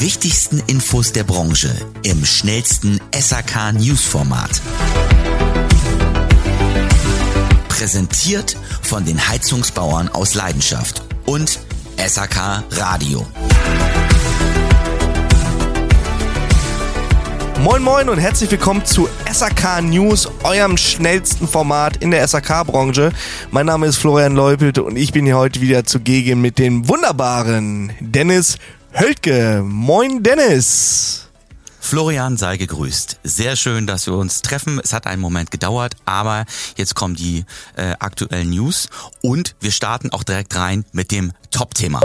Wichtigsten Infos der Branche im schnellsten SHK News Format. Präsentiert von den Heizungsbauern aus Leidenschaft und SHK Radio. Moin Moin und herzlich willkommen zu SAK News, eurem schnellsten Format in der SAK-Branche. Mein Name ist Florian Leupelt und ich bin hier heute wieder zugegen mit dem wunderbaren Dennis Höltke. Moin Dennis! Florian sei gegrüßt. Sehr schön, dass wir uns treffen. Es hat einen Moment gedauert, aber jetzt kommen die äh, aktuellen News und wir starten auch direkt rein mit dem Top-Thema.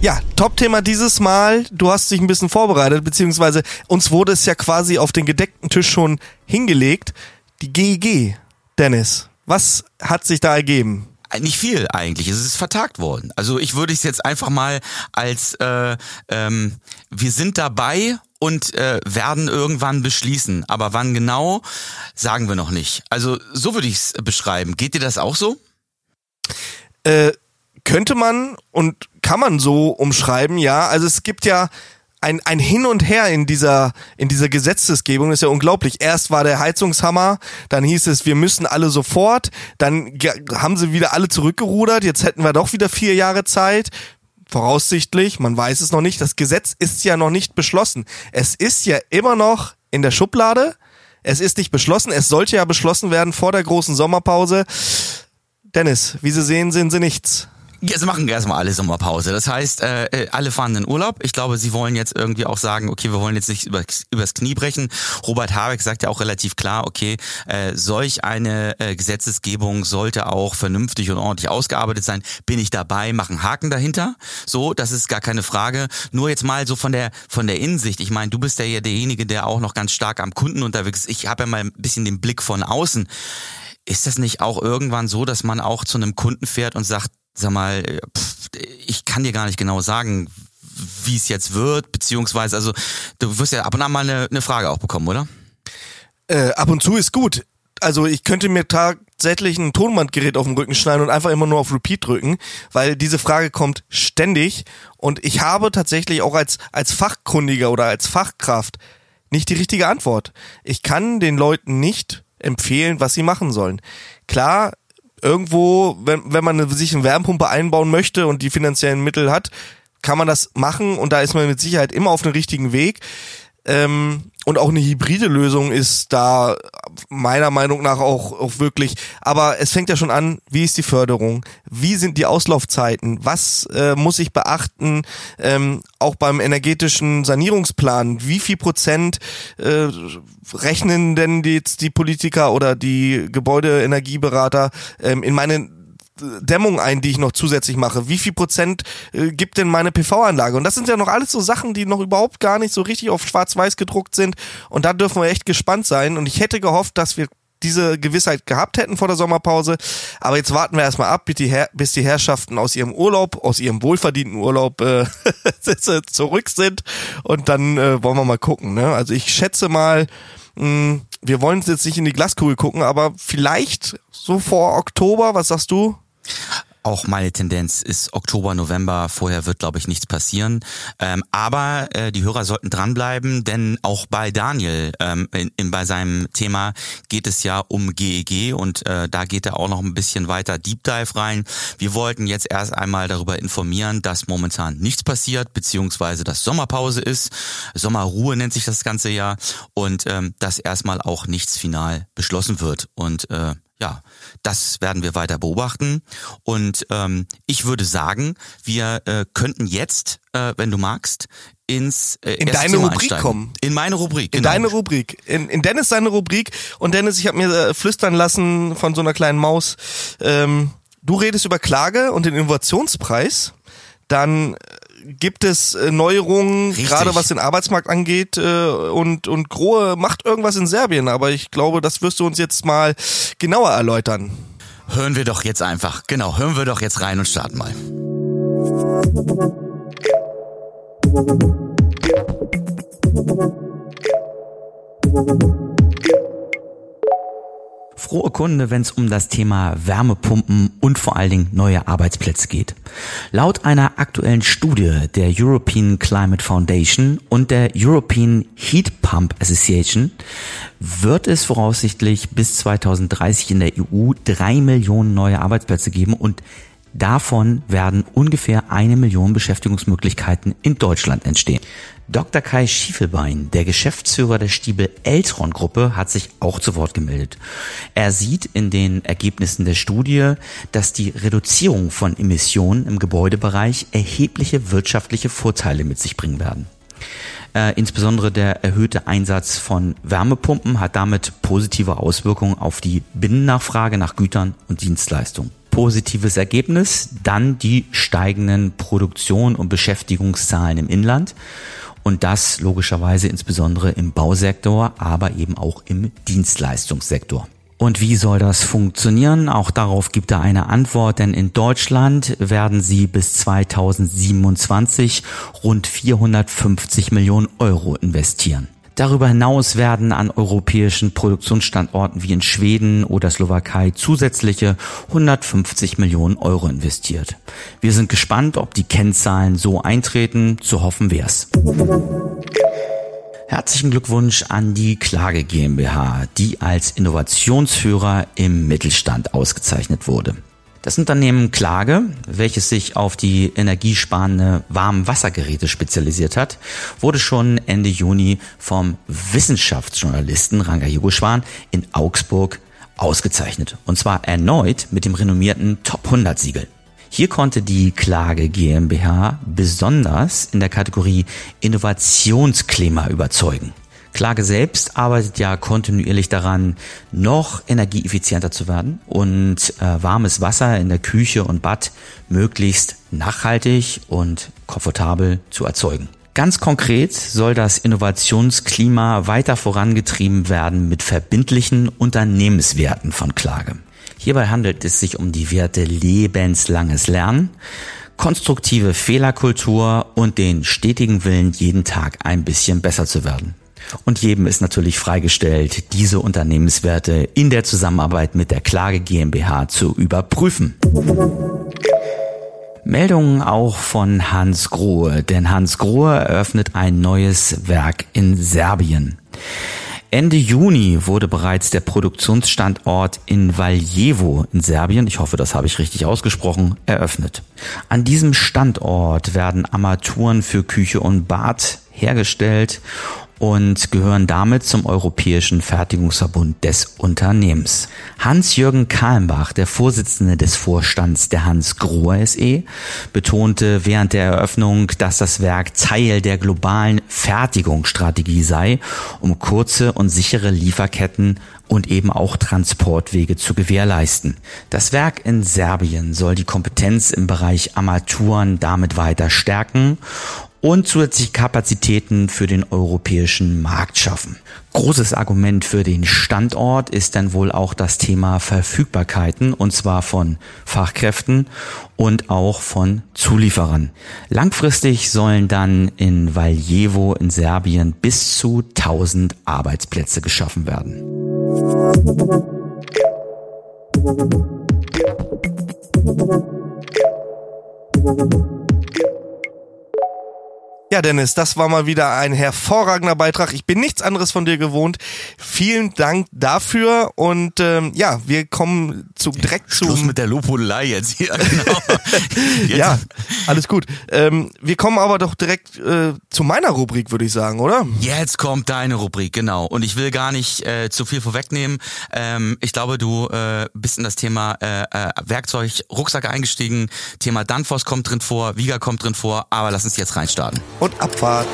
Ja, Top-Thema dieses Mal. Du hast dich ein bisschen vorbereitet, beziehungsweise uns wurde es ja quasi auf den gedeckten Tisch schon hingelegt. Die GEG, Dennis. Was hat sich da ergeben? Nicht viel eigentlich. Es ist vertagt worden. Also ich würde es jetzt einfach mal als äh, ähm, wir sind dabei und äh, werden irgendwann beschließen. Aber wann genau, sagen wir noch nicht. Also so würde ich es beschreiben. Geht dir das auch so? Äh, könnte man und kann man so umschreiben, ja. Also es gibt ja ein, ein Hin und Her in dieser, in dieser Gesetzesgebung, ist ja unglaublich. Erst war der Heizungshammer, dann hieß es, wir müssen alle sofort, dann haben sie wieder alle zurückgerudert, jetzt hätten wir doch wieder vier Jahre Zeit. Voraussichtlich, man weiß es noch nicht, das Gesetz ist ja noch nicht beschlossen. Es ist ja immer noch in der Schublade. Es ist nicht beschlossen, es sollte ja beschlossen werden vor der großen Sommerpause. Dennis, wie Sie sehen, sind Sie nichts. Sie machen erstmal alle Sommerpause. Das heißt, äh, äh, alle fahren in Urlaub. Ich glaube, sie wollen jetzt irgendwie auch sagen, okay, wir wollen jetzt nicht über, übers Knie brechen. Robert Habeck sagt ja auch relativ klar, okay, äh, solch eine äh, Gesetzesgebung sollte auch vernünftig und ordentlich ausgearbeitet sein. Bin ich dabei, machen Haken dahinter. So, das ist gar keine Frage. Nur jetzt mal so von der von der Innensicht. Ich meine, du bist ja derjenige, der auch noch ganz stark am Kunden unterwegs ist. Ich habe ja mal ein bisschen den Blick von außen. Ist das nicht auch irgendwann so, dass man auch zu einem Kunden fährt und sagt, sag mal, äh, pff, ich kann dir gar nicht genau sagen, wie es jetzt wird, beziehungsweise, also du wirst ja ab und an mal eine, eine Frage auch bekommen, oder? Äh, ab und zu ist gut. Also ich könnte mir tatsächlich ein Tonbandgerät auf den Rücken schneiden und einfach immer nur auf Repeat drücken, weil diese Frage kommt ständig und ich habe tatsächlich auch als, als Fachkundiger oder als Fachkraft nicht die richtige Antwort. Ich kann den Leuten nicht empfehlen, was sie machen sollen. Klar, irgendwo, wenn, wenn man sich eine Wärmepumpe einbauen möchte und die finanziellen Mittel hat, kann man das machen und da ist man mit Sicherheit immer auf dem richtigen Weg. Ähm, und auch eine hybride Lösung ist da meiner Meinung nach auch, auch wirklich. Aber es fängt ja schon an, wie ist die Förderung? Wie sind die Auslaufzeiten? Was äh, muss ich beachten? Ähm, auch beim energetischen Sanierungsplan. Wie viel Prozent äh, rechnen denn jetzt die Politiker oder die Gebäudeenergieberater ähm, in meine Dämmung ein, die ich noch zusätzlich mache? Wie viel Prozent äh, gibt denn meine PV-Anlage? Und das sind ja noch alles so Sachen, die noch überhaupt gar nicht so richtig auf schwarz-weiß gedruckt sind. Und da dürfen wir echt gespannt sein. Und ich hätte gehofft, dass wir diese Gewissheit gehabt hätten vor der Sommerpause. Aber jetzt warten wir erstmal ab, bis die, Herrschaften aus ihrem Urlaub, aus ihrem wohlverdienten Urlaub äh, zurück sind. Und dann äh, wollen wir mal gucken. Ne? Also ich schätze mal, mh, hm, wir wollen jetzt nicht in die Glaskugel gucken, aber vielleicht so vor Oktober, was sagst du? Auch meine Tendenz ist Oktober, November. Vorher wird, glaube ich, nichts passieren. Ähm, aber äh, die Hörer sollten dranbleiben, denn auch bei Daniel, ähm, in, in, bei seinem Thema geht es ja um GEG und äh, da geht er auch noch ein bisschen weiter Deep Dive rein. Wir wollten jetzt erst einmal darüber informieren, dass momentan nichts passiert, beziehungsweise dass Sommerpause ist. Sommerruhe nennt sich das Ganze ja und ähm, dass erstmal auch nichts final beschlossen wird. Und äh, ja, das werden wir weiter beobachten. Und ähm, ich würde sagen, wir äh, könnten jetzt, äh, wenn du magst, ins äh, in deine Thema Rubrik einsteigen. kommen. In meine Rubrik. Genau. In deine Rubrik. In, in Dennis seine Rubrik. Und Dennis, ich habe mir äh, flüstern lassen von so einer kleinen Maus. Ähm, du redest über Klage und den Innovationspreis. Dann gibt es äh, Neuerungen, Richtig. gerade was den Arbeitsmarkt angeht äh, und, und Grohe macht irgendwas in Serbien, aber ich glaube, das wirst du uns jetzt mal genauer erläutern. Hören wir doch jetzt einfach, genau, hören wir doch jetzt rein und starten mal. Frohe Kunde, wenn es um das Thema Wärmepumpen und vor allen Dingen neue Arbeitsplätze geht. Laut einer aktuellen Studie der European Climate Foundation und der European Heat Pump Association wird es voraussichtlich bis 2030 in der EU drei Millionen neue Arbeitsplätze geben und Davon werden ungefähr eine Million Beschäftigungsmöglichkeiten in Deutschland entstehen. Dr. Kai Schiefelbein, der Geschäftsführer der Stiebel Eltron Gruppe, hat sich auch zu Wort gemeldet. Er sieht in den Ergebnissen der Studie, dass die Reduzierung von Emissionen im Gebäudebereich erhebliche wirtschaftliche Vorteile mit sich bringen werden. Äh, insbesondere der erhöhte Einsatz von Wärmepumpen hat damit positive Auswirkungen auf die Binnennachfrage nach Gütern und Dienstleistungen positives Ergebnis, dann die steigenden Produktion und Beschäftigungszahlen im Inland und das logischerweise insbesondere im Bausektor, aber eben auch im Dienstleistungssektor. Und wie soll das funktionieren? Auch darauf gibt er eine Antwort, denn in Deutschland werden sie bis 2027 rund 450 Millionen Euro investieren. Darüber hinaus werden an europäischen Produktionsstandorten wie in Schweden oder Slowakei zusätzliche 150 Millionen Euro investiert. Wir sind gespannt, ob die Kennzahlen so eintreten. Zu hoffen wär's. Herzlichen Glückwunsch an die Klage GmbH, die als Innovationsführer im Mittelstand ausgezeichnet wurde. Das Unternehmen Klage, welches sich auf die energiesparende Warmwassergeräte spezialisiert hat, wurde schon Ende Juni vom Wissenschaftsjournalisten Ranga Yogeshwan in Augsburg ausgezeichnet. Und zwar erneut mit dem renommierten Top 100 Siegel. Hier konnte die Klage GmbH besonders in der Kategorie Innovationsklima überzeugen. Klage selbst arbeitet ja kontinuierlich daran, noch energieeffizienter zu werden und äh, warmes Wasser in der Küche und Bad möglichst nachhaltig und komfortabel zu erzeugen. Ganz konkret soll das Innovationsklima weiter vorangetrieben werden mit verbindlichen Unternehmenswerten von Klage. Hierbei handelt es sich um die Werte lebenslanges Lernen, konstruktive Fehlerkultur und den stetigen Willen, jeden Tag ein bisschen besser zu werden. Und jedem ist natürlich freigestellt, diese Unternehmenswerte in der Zusammenarbeit mit der Klage GmbH zu überprüfen. Meldungen auch von Hans Grohe, denn Hans Grohe eröffnet ein neues Werk in Serbien. Ende Juni wurde bereits der Produktionsstandort in Valjevo in Serbien, ich hoffe, das habe ich richtig ausgesprochen, eröffnet. An diesem Standort werden Armaturen für Küche und Bad hergestellt und gehören damit zum Europäischen Fertigungsverbund des Unternehmens. Hans-Jürgen Kahlenbach, der Vorsitzende des Vorstands der Hans Grohe SE, betonte während der Eröffnung, dass das Werk Teil der globalen Fertigungsstrategie sei, um kurze und sichere Lieferketten und eben auch Transportwege zu gewährleisten. Das Werk in Serbien soll die Kompetenz im Bereich Armaturen damit weiter stärken und zusätzliche Kapazitäten für den europäischen Markt schaffen. Großes Argument für den Standort ist dann wohl auch das Thema Verfügbarkeiten und zwar von Fachkräften und auch von Zulieferern. Langfristig sollen dann in Valjevo in Serbien bis zu 1000 Arbeitsplätze geschaffen werden. Ja, Dennis, das war mal wieder ein hervorragender Beitrag. Ich bin nichts anderes von dir gewohnt. Vielen Dank dafür und ähm, ja, wir kommen zu direkt zu Schluss mit der Lobhudelei jetzt hier. Genau. Jetzt. ja, alles gut. Ähm, wir kommen aber doch direkt äh, zu meiner Rubrik, würde ich sagen, oder? Jetzt kommt deine Rubrik, genau. Und ich will gar nicht äh, zu viel vorwegnehmen. Ähm, ich glaube, du äh, bist in das Thema äh, äh, Werkzeug, Rucksack eingestiegen. Thema Danfoss kommt drin vor, Viga kommt drin vor, aber lass uns jetzt reinstarten und Abfahrt.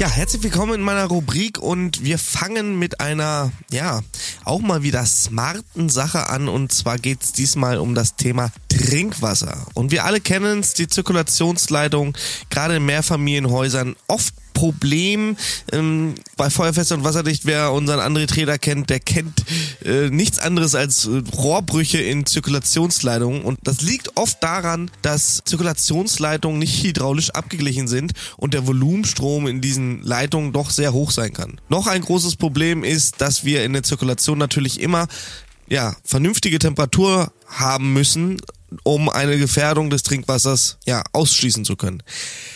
Ja, herzlich willkommen in meiner Rubrik und wir fangen mit einer, ja, auch mal wieder smarten Sache an und zwar geht's diesmal um das Thema Trinkwasser. Und wir alle kennen es, die Zirkulationsleitung, gerade in Mehrfamilienhäusern, oft Problem ähm, bei Feuerfest und Wasserdicht. Wer unseren André Treder kennt, der kennt äh, nichts anderes als äh, Rohrbrüche in Zirkulationsleitungen. Und das liegt oft daran, dass Zirkulationsleitungen nicht hydraulisch abgeglichen sind und der Volumenstrom in diesen Leitungen doch sehr hoch sein kann. Noch ein großes Problem ist, dass wir in der Zirkulation natürlich immer ja, vernünftige Temperatur haben müssen, um eine Gefährdung des Trinkwassers ja ausschließen zu können.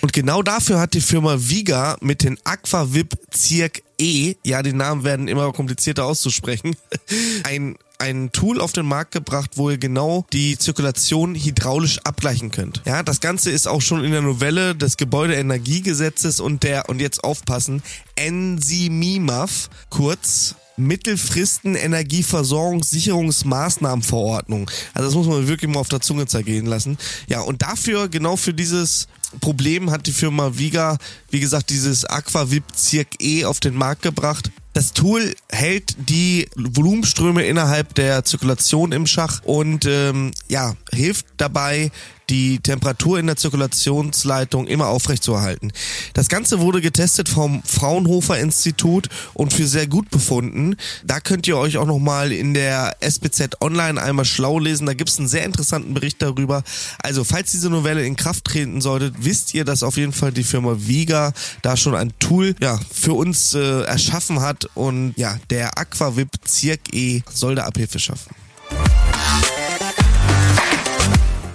Und genau dafür hat die Firma Viga mit den Aquavip Circ E, ja, die Namen werden immer komplizierter auszusprechen, ein ein Tool auf den Markt gebracht, wo ihr genau die Zirkulation hydraulisch abgleichen könnt. Ja, das Ganze ist auch schon in der Novelle des Gebäudeenergiegesetzes und der, und jetzt aufpassen, NSIMIMAF, kurz Mittelfristen Energieversorgungssicherungsmaßnahmenverordnung. Also das muss man wirklich mal auf der Zunge zergehen lassen. Ja, und dafür, genau für dieses Problem hat die Firma Viga, wie gesagt, dieses Aquavip Circ E auf den Markt gebracht. Das Tool hält die Volumenströme innerhalb der Zirkulation im Schach und ähm, ja hilft dabei, die Temperatur in der Zirkulationsleitung immer aufrechtzuerhalten. Das Ganze wurde getestet vom Fraunhofer Institut und für sehr gut befunden. Da könnt ihr euch auch nochmal in der SBZ Online einmal schlau lesen. Da gibt es einen sehr interessanten Bericht darüber. Also, falls diese Novelle in Kraft treten sollte, wisst ihr, dass auf jeden Fall die Firma Viga da schon ein Tool ja, für uns äh, erschaffen hat und ja, der Aquavip Circ E soll da Abhilfe schaffen.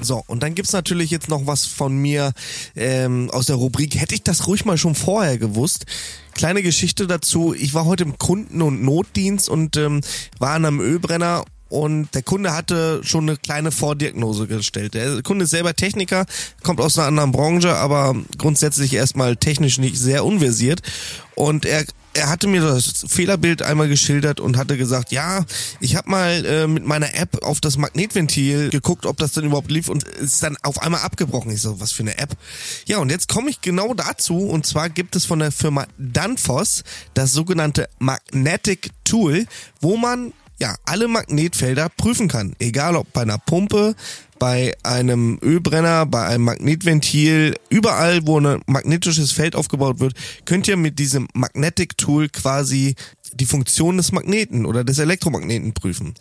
So, und dann gibt's natürlich jetzt noch was von mir ähm, aus der Rubrik. Hätte ich das ruhig mal schon vorher gewusst. Kleine Geschichte dazu. Ich war heute im Kunden- und Notdienst und ähm, war an einem Ölbrenner und der Kunde hatte schon eine kleine Vordiagnose gestellt. Der Kunde ist selber Techniker, kommt aus einer anderen Branche, aber grundsätzlich erstmal technisch nicht sehr unversiert und er er hatte mir das Fehlerbild einmal geschildert und hatte gesagt, ja, ich habe mal äh, mit meiner App auf das Magnetventil geguckt, ob das denn überhaupt lief und ist dann auf einmal abgebrochen. Ich so, was für eine App? Ja, und jetzt komme ich genau dazu und zwar gibt es von der Firma Danfoss das sogenannte Magnetic Tool, wo man ja, alle Magnetfelder prüfen kann. Egal ob bei einer Pumpe, bei einem Ölbrenner, bei einem Magnetventil, überall, wo ein magnetisches Feld aufgebaut wird, könnt ihr mit diesem Magnetic Tool quasi die Funktion des Magneten oder des Elektromagneten prüfen.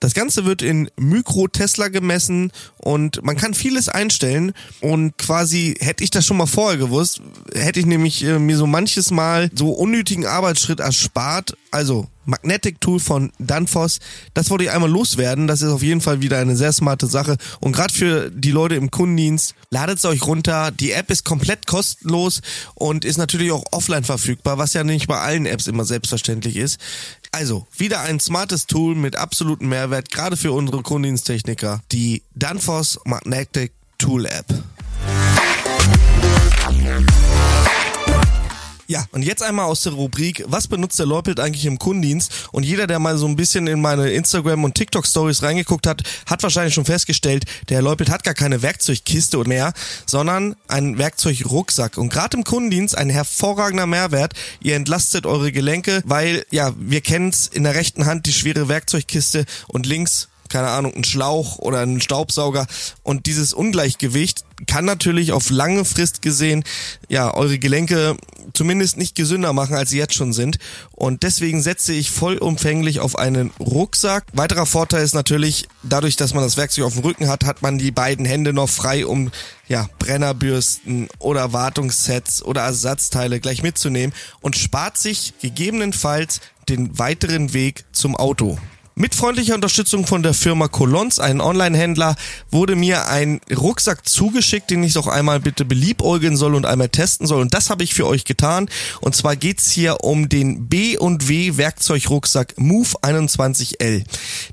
Das Ganze wird in Mikro-Tesla gemessen und man kann vieles einstellen und quasi hätte ich das schon mal vorher gewusst, hätte ich nämlich äh, mir so manches Mal so unnötigen Arbeitsschritt erspart. Also Magnetic Tool von Danfoss. Das wollte ich einmal loswerden. Das ist auf jeden Fall wieder eine sehr smarte Sache. Und gerade für die Leute im Kundendienst, ladet es euch runter. Die App ist komplett kostenlos und ist natürlich auch offline verfügbar, was ja nicht bei allen Apps immer selbstverständlich ist. Also, wieder ein smartes Tool mit absolutem Mehrwert, gerade für unsere Kundendiensttechniker. Die Danfoss Magnetic Tool App. Ja, und jetzt einmal aus der Rubrik, was benutzt der Leupelt eigentlich im Kundendienst? Und jeder, der mal so ein bisschen in meine Instagram- und TikTok-Stories reingeguckt hat, hat wahrscheinlich schon festgestellt, der Leupelt hat gar keine Werkzeugkiste mehr, sondern einen Werkzeugrucksack. Und gerade im Kundendienst ein hervorragender Mehrwert. Ihr entlastet eure Gelenke, weil, ja, wir kennen's in der rechten Hand die schwere Werkzeugkiste und links keine Ahnung, ein Schlauch oder ein Staubsauger. Und dieses Ungleichgewicht kann natürlich auf lange Frist gesehen, ja, eure Gelenke zumindest nicht gesünder machen, als sie jetzt schon sind. Und deswegen setze ich vollumfänglich auf einen Rucksack. Weiterer Vorteil ist natürlich, dadurch, dass man das Werkzeug auf dem Rücken hat, hat man die beiden Hände noch frei, um ja, Brennerbürsten oder Wartungssets oder Ersatzteile gleich mitzunehmen und spart sich gegebenenfalls den weiteren Weg zum Auto. Mit freundlicher Unterstützung von der Firma Colons, einen Online-Händler, wurde mir ein Rucksack zugeschickt, den ich doch einmal bitte beliebäugeln soll und einmal testen soll. Und das habe ich für euch getan. Und zwar geht's hier um den B&W Werkzeugrucksack Move 21L.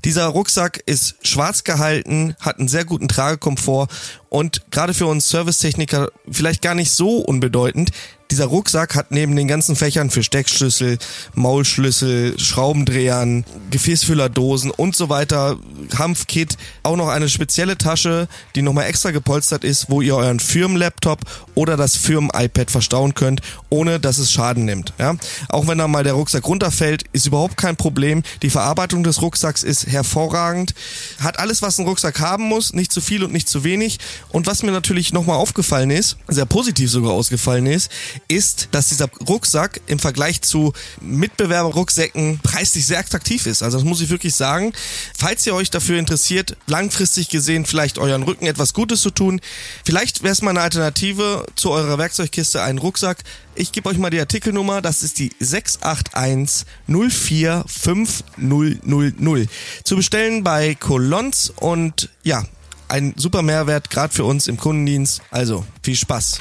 Dieser Rucksack ist schwarz gehalten, hat einen sehr guten Tragekomfort und gerade für uns Servicetechniker vielleicht gar nicht so unbedeutend. Dieser Rucksack hat neben den ganzen Fächern für Steckschlüssel, Maulschlüssel, Schraubendrehern, Gefäßfüllerdosen und so weiter, Hanfkit, auch noch eine spezielle Tasche, die nochmal extra gepolstert ist, wo ihr euren Firmenlaptop oder das Firmen-iPad verstauen könnt, ohne dass es Schaden nimmt. Ja? Auch wenn dann mal der Rucksack runterfällt, ist überhaupt kein Problem. Die Verarbeitung des Rucksacks ist hervorragend. Hat alles, was ein Rucksack haben muss, nicht zu viel und nicht zu wenig. Und was mir natürlich nochmal aufgefallen ist, sehr positiv sogar ausgefallen ist, ist, dass dieser Rucksack im Vergleich zu Mitbewerberrucksäcken preislich sehr attraktiv ist. Also das muss ich wirklich sagen. Falls ihr euch dafür interessiert, langfristig gesehen vielleicht euren Rücken etwas Gutes zu tun, vielleicht wäre es mal eine Alternative zu eurer Werkzeugkiste ein Rucksack. Ich gebe euch mal die Artikelnummer, das ist die 681 045000. Zu bestellen bei Colons und ja, ein super Mehrwert, gerade für uns im Kundendienst. Also viel Spaß.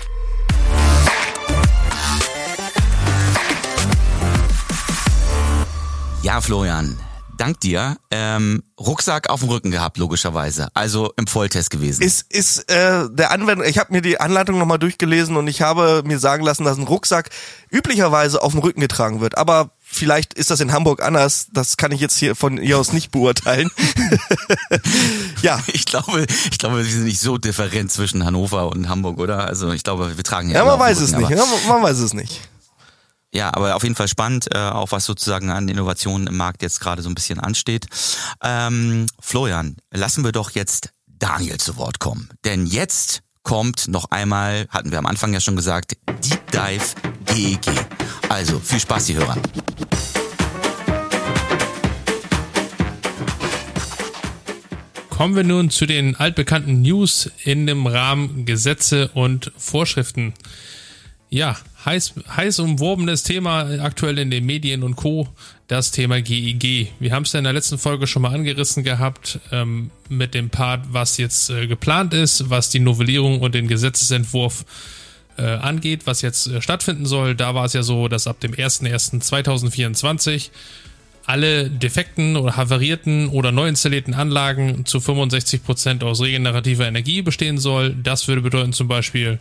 Ja, Florian, dank dir. Ähm, Rucksack auf dem Rücken gehabt, logischerweise. Also im Volltest gewesen. Ist, ist äh, der Anwendung, ich habe mir die Anleitung nochmal durchgelesen und ich habe mir sagen lassen, dass ein Rucksack üblicherweise auf dem Rücken getragen wird. Aber vielleicht ist das in Hamburg anders. Das kann ich jetzt hier von ihr aus nicht beurteilen. ja. Ich glaube, ich glaube, wir sind nicht so different zwischen Hannover und Hamburg, oder? Also ich glaube, wir tragen ja. Ja, man weiß es nicht. Ja, man weiß es nicht. Ja, aber auf jeden Fall spannend, äh, auch was sozusagen an Innovationen im Markt jetzt gerade so ein bisschen ansteht. Ähm, Florian, lassen wir doch jetzt Daniel zu Wort kommen. Denn jetzt kommt noch einmal, hatten wir am Anfang ja schon gesagt, Deep Dive GEG. E also viel Spaß, die Hörer. Kommen wir nun zu den altbekannten News in dem Rahmen Gesetze und Vorschriften. Ja, heiß, heiß umworbenes Thema aktuell in den Medien und Co. Das Thema GEG. E Wir haben es ja in der letzten Folge schon mal angerissen gehabt ähm, mit dem Part, was jetzt äh, geplant ist, was die Novellierung und den Gesetzesentwurf äh, angeht, was jetzt äh, stattfinden soll. Da war es ja so, dass ab dem 01.01.2024 alle defekten oder havarierten oder neu installierten Anlagen zu 65 Prozent aus regenerativer Energie bestehen soll. Das würde bedeuten zum Beispiel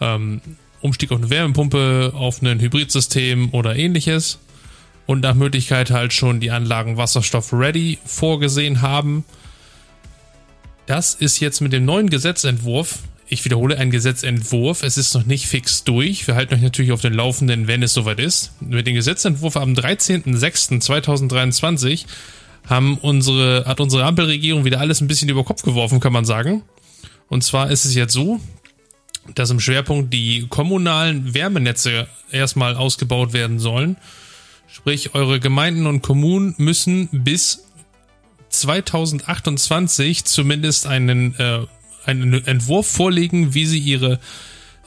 ähm, Umstieg auf eine Wärmepumpe, auf ein Hybridsystem oder ähnliches. Und nach Möglichkeit halt schon die Anlagen Wasserstoff ready vorgesehen haben. Das ist jetzt mit dem neuen Gesetzentwurf, ich wiederhole, ein Gesetzentwurf, es ist noch nicht fix durch. Wir halten euch natürlich auf den Laufenden, wenn es soweit ist. Mit dem Gesetzentwurf am 13.06.2023 haben unsere, hat unsere Ampelregierung wieder alles ein bisschen über Kopf geworfen, kann man sagen. Und zwar ist es jetzt so, dass im Schwerpunkt die kommunalen Wärmenetze erstmal ausgebaut werden sollen. Sprich, eure Gemeinden und Kommunen müssen bis 2028 zumindest einen, äh, einen Entwurf vorlegen, wie sie ihre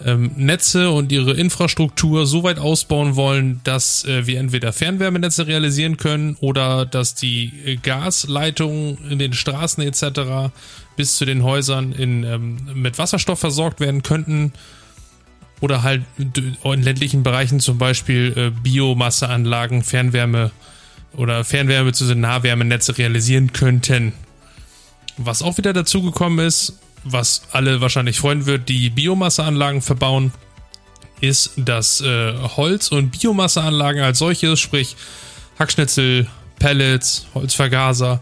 ähm, Netze und ihre Infrastruktur so weit ausbauen wollen, dass äh, wir entweder Fernwärmenetze realisieren können oder dass die äh, Gasleitungen in den Straßen etc. bis zu den Häusern in, ähm, mit Wasserstoff versorgt werden könnten. Oder halt in ländlichen Bereichen zum Beispiel äh, Biomasseanlagen, Fernwärme oder Fernwärme zu Nahwärmenetze realisieren könnten. Was auch wieder dazugekommen ist, was alle wahrscheinlich freuen wird, die Biomasseanlagen verbauen, ist, dass äh, Holz- und Biomasseanlagen als solches, sprich Hackschnitzel, Pellets, Holzvergaser,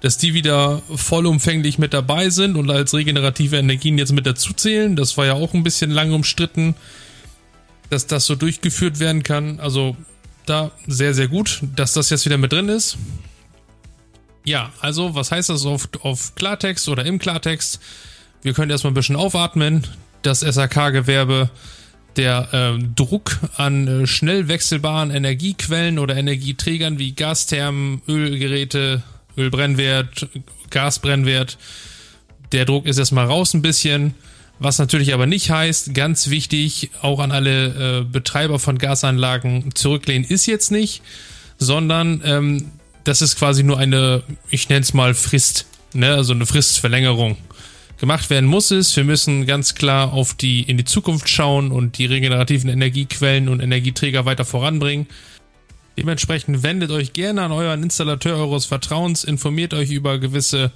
dass die wieder vollumfänglich mit dabei sind und als regenerative Energien jetzt mit dazu zählen. Das war ja auch ein bisschen lang umstritten, dass das so durchgeführt werden kann. Also da sehr, sehr gut, dass das jetzt wieder mit drin ist. Ja, also was heißt das auf, auf Klartext oder im Klartext? Wir können erstmal ein bisschen aufatmen. Das SAK-Gewerbe, der äh, Druck an äh, schnell wechselbaren Energiequellen oder Energieträgern wie Gasthermen, Ölgeräte, Ölbrennwert, Gasbrennwert, der Druck ist erstmal raus ein bisschen. Was natürlich aber nicht heißt, ganz wichtig, auch an alle äh, Betreiber von Gasanlagen zurücklehnen ist jetzt nicht, sondern ähm, das ist quasi nur eine, ich nenne es mal Frist, ne, also eine Fristverlängerung. Gemacht werden muss es, wir müssen ganz klar auf die, in die Zukunft schauen und die regenerativen Energiequellen und Energieträger weiter voranbringen. Dementsprechend wendet euch gerne an euren Installateur eures Vertrauens, informiert euch über gewisse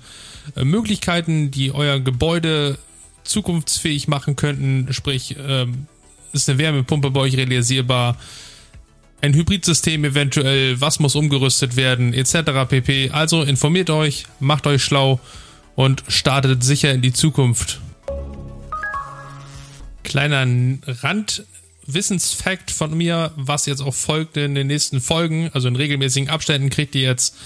äh, Möglichkeiten, die euer Gebäude zukunftsfähig machen könnten. Sprich, ähm, ist eine Wärmepumpe bei euch realisierbar, ein Hybridsystem eventuell, was muss umgerüstet werden, etc. pp. Also informiert euch, macht euch schlau und startet sicher in die Zukunft. Kleiner Randwissensfakt von mir, was jetzt auch folgt in den nächsten Folgen, also in regelmäßigen Abständen kriegt ihr jetzt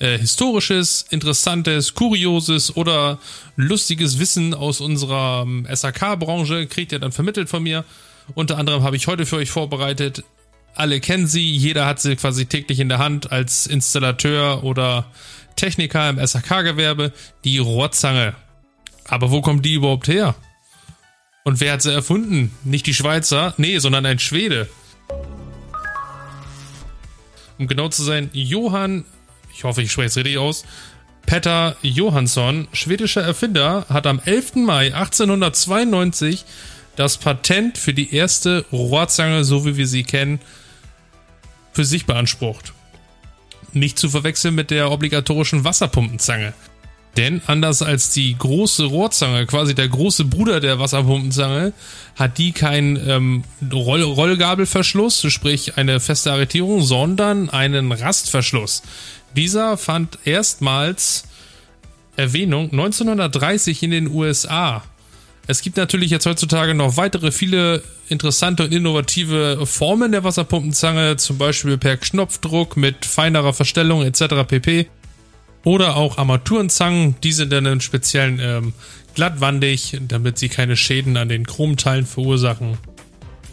äh, historisches, interessantes, kurioses oder lustiges Wissen aus unserer ähm, SAK-Branche, kriegt ihr dann vermittelt von mir. Unter anderem habe ich heute für euch vorbereitet alle kennen sie, jeder hat sie quasi täglich in der Hand als Installateur oder Techniker im SAK-Gewerbe, die Rohrzange. Aber wo kommt die überhaupt her? Und wer hat sie erfunden? Nicht die Schweizer, nee, sondern ein Schwede. Um genau zu sein, Johann, ich hoffe, ich spreche es richtig aus, Petter Johansson, schwedischer Erfinder, hat am 11. Mai 1892 das Patent für die erste Rohrzange, so wie wir sie kennen, für sich beansprucht. Nicht zu verwechseln mit der obligatorischen Wasserpumpenzange. Denn anders als die große Rohrzange, quasi der große Bruder der Wasserpumpenzange, hat die keinen ähm, Roll Rollgabelverschluss, sprich eine feste Arretierung, sondern einen Rastverschluss. Dieser fand erstmals Erwähnung 1930 in den USA. Es gibt natürlich jetzt heutzutage noch weitere viele interessante und innovative Formen der Wasserpumpenzange, zum Beispiel per Knopfdruck mit feinerer Verstellung etc. pp. Oder auch Armaturenzangen, die sind dann in speziellen ähm, glattwandig, damit sie keine Schäden an den Chromteilen verursachen.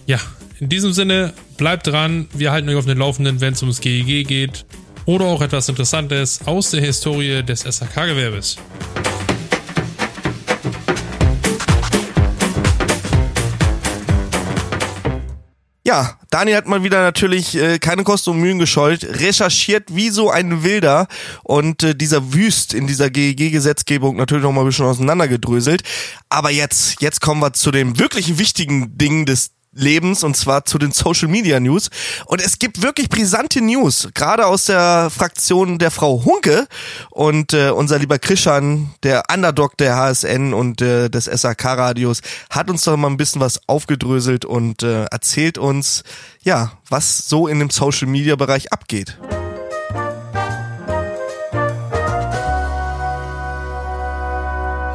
Ja, in diesem Sinne, bleibt dran, wir halten euch auf den Laufenden, wenn es ums GEG geht oder auch etwas Interessantes aus der Historie des SAK-Gewerbes. Ja, Daniel hat mal wieder natürlich äh, keine Kosten und Mühen gescheut, recherchiert wie so ein Wilder und äh, dieser Wüst in dieser GEG-Gesetzgebung natürlich noch mal ein bisschen auseinandergedröselt. Aber jetzt, jetzt kommen wir zu den wirklich wichtigen Dingen des Lebens und zwar zu den Social Media News. Und es gibt wirklich brisante News, gerade aus der Fraktion der Frau Hunke und äh, unser lieber Krishan, der Underdog der HSN und äh, des SAK Radios, hat uns doch mal ein bisschen was aufgedröselt und äh, erzählt uns, ja, was so in dem Social Media Bereich abgeht.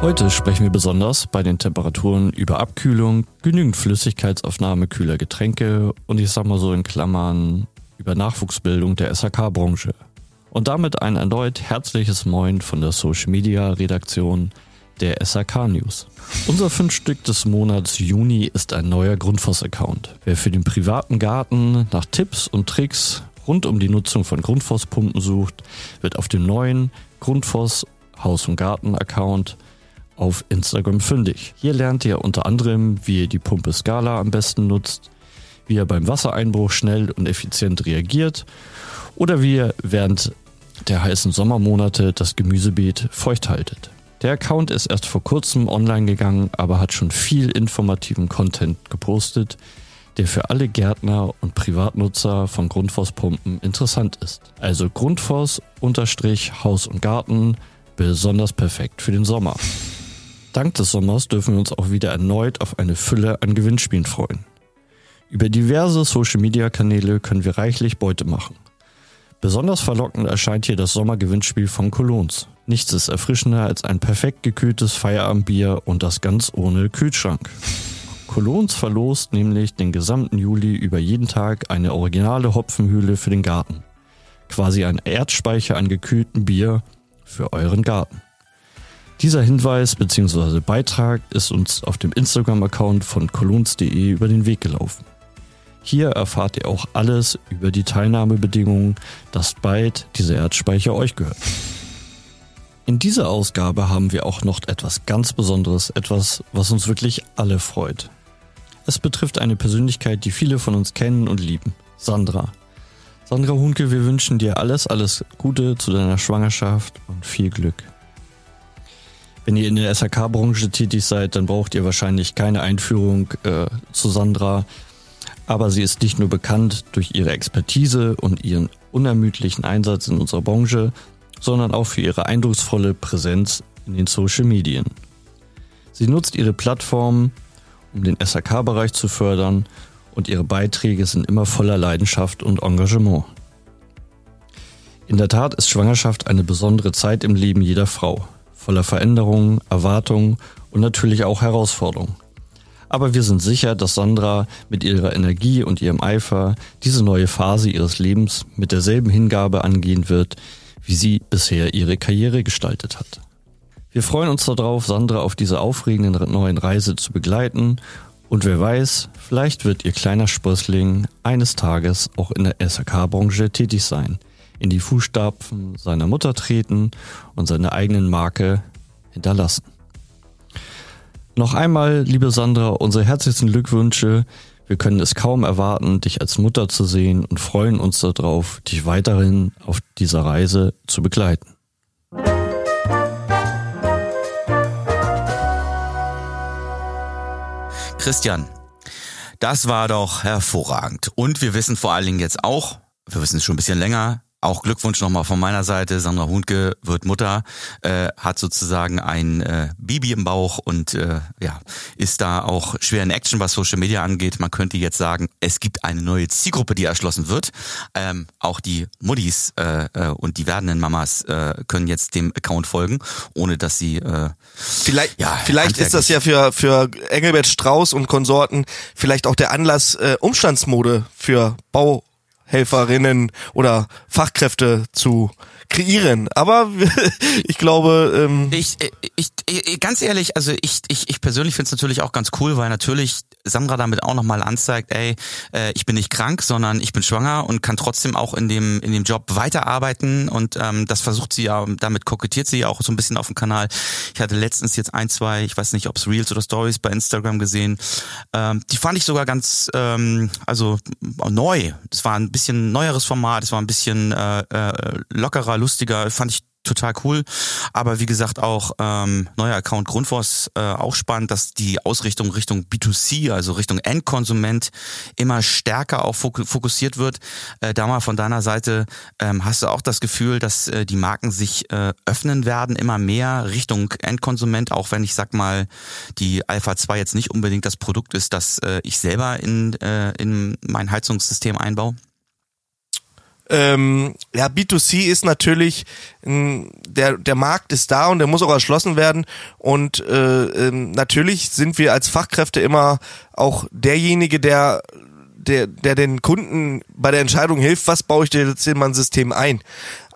Heute sprechen wir besonders bei den Temperaturen über Abkühlung, genügend Flüssigkeitsaufnahme kühler Getränke und ich sag mal so in Klammern über Nachwuchsbildung der SAK-Branche. Und damit ein erneut herzliches Moin von der Social Media Redaktion der SAK News. Unser Fünfstück des Monats Juni ist ein neuer Grundfos-Account. Wer für den privaten Garten nach Tipps und Tricks rund um die Nutzung von Grundfosspumpen sucht, wird auf dem neuen Grundfos Haus- und Garten-Account auf Instagram fündig. Hier lernt ihr unter anderem, wie ihr die Pumpe Scala am besten nutzt, wie ihr beim Wassereinbruch schnell und effizient reagiert oder wie ihr während der heißen Sommermonate das Gemüsebeet feucht haltet. Der Account ist erst vor kurzem online gegangen, aber hat schon viel informativen Content gepostet, der für alle Gärtner und Privatnutzer von Grundfosspumpen interessant ist. Also Grundfos unterstrich Haus und Garten besonders perfekt für den Sommer. Dank des Sommers dürfen wir uns auch wieder erneut auf eine Fülle an Gewinnspielen freuen. Über diverse Social-Media-Kanäle können wir reichlich Beute machen. Besonders verlockend erscheint hier das Sommergewinnspiel von Colons. Nichts ist erfrischender als ein perfekt gekühltes Feierabendbier und das ganz ohne Kühlschrank. Colons verlost nämlich den gesamten Juli über jeden Tag eine originale Hopfenhühle für den Garten. Quasi ein Erdspeicher an gekühltem Bier für euren Garten. Dieser Hinweis bzw. Beitrag ist uns auf dem Instagram-Account von colons.de über den Weg gelaufen. Hier erfahrt ihr auch alles über die Teilnahmebedingungen, dass bald dieser Erdspeicher euch gehört. In dieser Ausgabe haben wir auch noch etwas ganz Besonderes, etwas, was uns wirklich alle freut. Es betrifft eine Persönlichkeit, die viele von uns kennen und lieben. Sandra. Sandra Hunke, wir wünschen dir alles, alles Gute zu deiner Schwangerschaft und viel Glück. Wenn ihr in der SAK-Branche tätig seid, dann braucht ihr wahrscheinlich keine Einführung äh, zu Sandra. Aber sie ist nicht nur bekannt durch ihre Expertise und ihren unermüdlichen Einsatz in unserer Branche, sondern auch für ihre eindrucksvolle Präsenz in den Social Medien. Sie nutzt ihre Plattform, um den SAK-Bereich zu fördern und ihre Beiträge sind immer voller Leidenschaft und Engagement. In der Tat ist Schwangerschaft eine besondere Zeit im Leben jeder Frau voller Veränderungen, Erwartungen und natürlich auch Herausforderungen. Aber wir sind sicher, dass Sandra mit ihrer Energie und ihrem Eifer diese neue Phase ihres Lebens mit derselben Hingabe angehen wird, wie sie bisher ihre Karriere gestaltet hat. Wir freuen uns darauf, Sandra auf dieser aufregenden neuen Reise zu begleiten und wer weiß, vielleicht wird ihr kleiner Sprössling eines Tages auch in der SAK-Branche tätig sein – in die Fußstapfen seiner Mutter treten und seine eigenen Marke hinterlassen. Noch einmal, liebe Sandra, unsere herzlichsten Glückwünsche. Wir können es kaum erwarten, dich als Mutter zu sehen und freuen uns darauf, dich weiterhin auf dieser Reise zu begleiten. Christian, das war doch hervorragend. Und wir wissen vor allen Dingen jetzt auch, wir wissen es schon ein bisschen länger, auch Glückwunsch nochmal von meiner Seite. Sandra Hundke wird Mutter, äh, hat sozusagen ein äh, Baby im Bauch und äh, ja, ist da auch schwer in Action, was Social Media angeht. Man könnte jetzt sagen, es gibt eine neue Zielgruppe, die erschlossen wird. Ähm, auch die Muddis äh, äh, und die werdenden Mamas äh, können jetzt dem Account folgen, ohne dass sie äh, vielleicht ja, vielleicht ist das ja für für Engelbert Strauß und Konsorten vielleicht auch der Anlass äh, Umstandsmode für Bau Helferinnen oder Fachkräfte zu kreieren. Aber ich glaube, ähm ich, ich, ich ganz ehrlich, also ich ich, ich persönlich finde es natürlich auch ganz cool, weil natürlich Sandra damit auch nochmal anzeigt, ey, äh, ich bin nicht krank, sondern ich bin schwanger und kann trotzdem auch in dem in dem Job weiterarbeiten und ähm, das versucht sie ja, damit kokettiert sie ja auch so ein bisschen auf dem Kanal. Ich hatte letztens jetzt ein, zwei, ich weiß nicht, ob es Reels oder Stories bei Instagram gesehen, ähm, die fand ich sogar ganz, ähm, also neu. Das war ein bisschen neueres Format, es war ein bisschen äh, äh, lockerer, lustiger, fand ich total cool. Aber wie gesagt, auch ähm, neuer Account Grundfos äh, auch spannend, dass die Ausrichtung Richtung B2C, also Richtung Endkonsument, immer stärker auch fokussiert wird. Äh, da mal von deiner Seite, ähm, hast du auch das Gefühl, dass äh, die Marken sich äh, öffnen werden, immer mehr Richtung Endkonsument, auch wenn ich sag mal, die Alpha 2 jetzt nicht unbedingt das Produkt ist, das äh, ich selber in, äh, in mein Heizungssystem einbaue? Ähm, ja, B2C ist natürlich, der, der Markt ist da und der muss auch erschlossen werden. Und äh, äh, natürlich sind wir als Fachkräfte immer auch derjenige, der der, der den Kunden bei der Entscheidung hilft, was baue ich dir jetzt in mein System ein.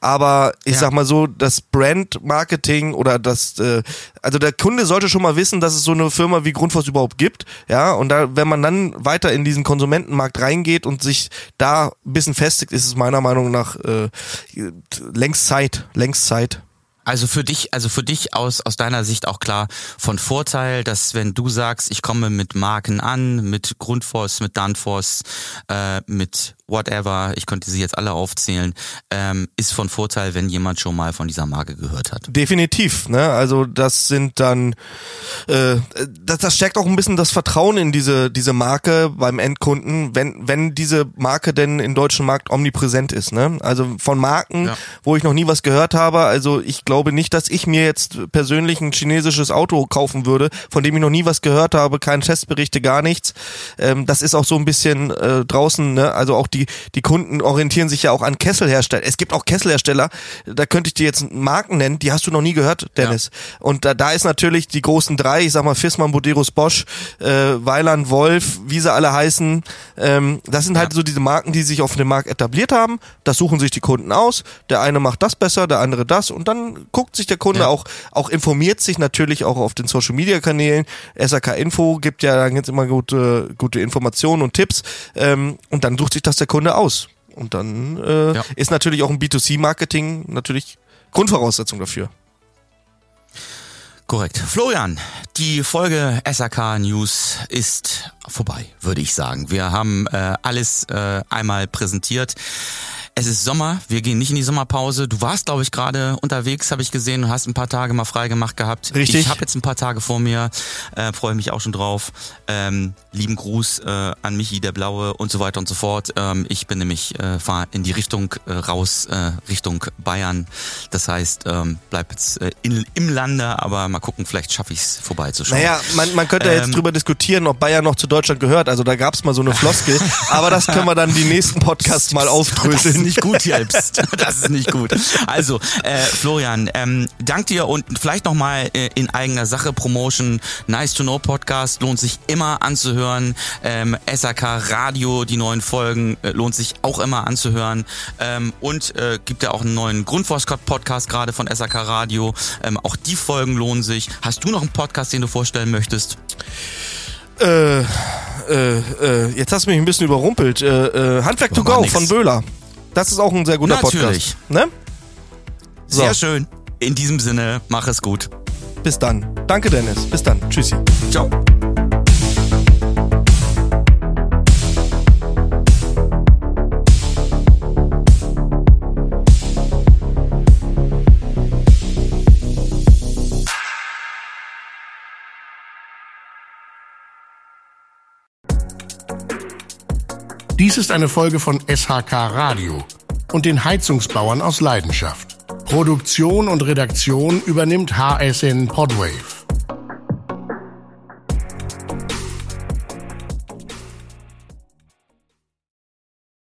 Aber ich ja. sag mal so, das Brand-Marketing oder das, äh, also der Kunde sollte schon mal wissen, dass es so eine Firma wie Grundfos überhaupt gibt. Ja, und da, wenn man dann weiter in diesen Konsumentenmarkt reingeht und sich da ein bisschen festigt, ist es meiner Meinung nach äh, längst Zeit, längst Zeit. Also für dich, also für dich aus, aus deiner Sicht auch klar von Vorteil, dass wenn du sagst, ich komme mit Marken an, mit Grundfos, mit Danfoss, äh, mit whatever, ich könnte sie jetzt alle aufzählen, ähm, ist von Vorteil, wenn jemand schon mal von dieser Marke gehört hat. Definitiv, ne? Also das sind dann, äh, das, das stärkt auch ein bisschen das Vertrauen in diese diese Marke beim Endkunden, wenn wenn diese Marke denn im deutschen Markt omnipräsent ist, ne? Also von Marken, ja. wo ich noch nie was gehört habe, also ich glaube nicht, dass ich mir jetzt persönlich ein chinesisches Auto kaufen würde, von dem ich noch nie was gehört habe, keine Testberichte, gar nichts. Ähm, das ist auch so ein bisschen äh, draußen, ne? Also auch die die, die Kunden orientieren sich ja auch an Kesselhersteller. Es gibt auch Kesselhersteller, da könnte ich dir jetzt Marken nennen, die hast du noch nie gehört, Dennis. Ja. Und da, da ist natürlich die großen drei, ich sag mal Fissmann, Boderos, Bosch, äh, Weiland, Wolf, wie sie alle heißen. Ähm, das sind halt so diese Marken, die sich auf dem Markt etabliert haben. Das suchen sich die Kunden aus. Der eine macht das besser, der andere das. Und dann guckt sich der Kunde ja. auch, auch informiert sich natürlich auch auf den Social Media Kanälen. SAK Info gibt ja dann jetzt immer gute, gute Informationen und Tipps. Ähm, und dann sucht sich das der Kunde aus. Und dann äh, ja. ist natürlich auch ein B2C-Marketing natürlich Grundvoraussetzung dafür. Korrekt. Florian, die Folge SAK News ist vorbei, würde ich sagen. Wir haben äh, alles äh, einmal präsentiert. Es ist Sommer, wir gehen nicht in die Sommerpause. Du warst, glaube ich, gerade unterwegs, habe ich gesehen, und hast ein paar Tage mal frei gemacht gehabt. Richtig. Ich habe jetzt ein paar Tage vor mir, äh, freue mich auch schon drauf. Ähm, lieben Gruß äh, an Michi, der Blaue und so weiter und so fort. Ähm, ich bin nämlich, äh, fahre in die Richtung äh, raus, äh, Richtung Bayern. Das heißt, ähm, bleib jetzt äh, in, im Lande, aber mal gucken, vielleicht schaffe ich es vorbeizuschauen. Naja, man, man könnte ähm, jetzt drüber diskutieren, ob Bayern noch zu Deutschland gehört. Also da gab es mal so eine Floskel, aber das können wir dann die nächsten Podcasts mal aufdröseln nicht gut, Jelpst. Das ist nicht gut. Also, äh, Florian, ähm, dank dir und vielleicht nochmal äh, in eigener Sache Promotion. Nice to Know Podcast lohnt sich immer anzuhören. Ähm, SAK Radio, die neuen Folgen äh, lohnt sich auch immer anzuhören. Ähm, und äh, gibt ja auch einen neuen Grundforskott-Podcast gerade von SAK Radio. Ähm, auch die Folgen lohnen sich. Hast du noch einen Podcast, den du vorstellen möchtest? Äh, äh, äh, jetzt hast du mich ein bisschen überrumpelt. Äh, äh, Handwerk to go von Böhler. Das ist auch ein sehr guter Natürlich. Podcast. Ne? So. Sehr schön. In diesem Sinne, mach es gut. Bis dann. Danke, Dennis. Bis dann. Tschüssi. Ciao. Dies ist eine Folge von SHK Radio und den Heizungsbauern aus Leidenschaft. Produktion und Redaktion übernimmt HSN Podwave.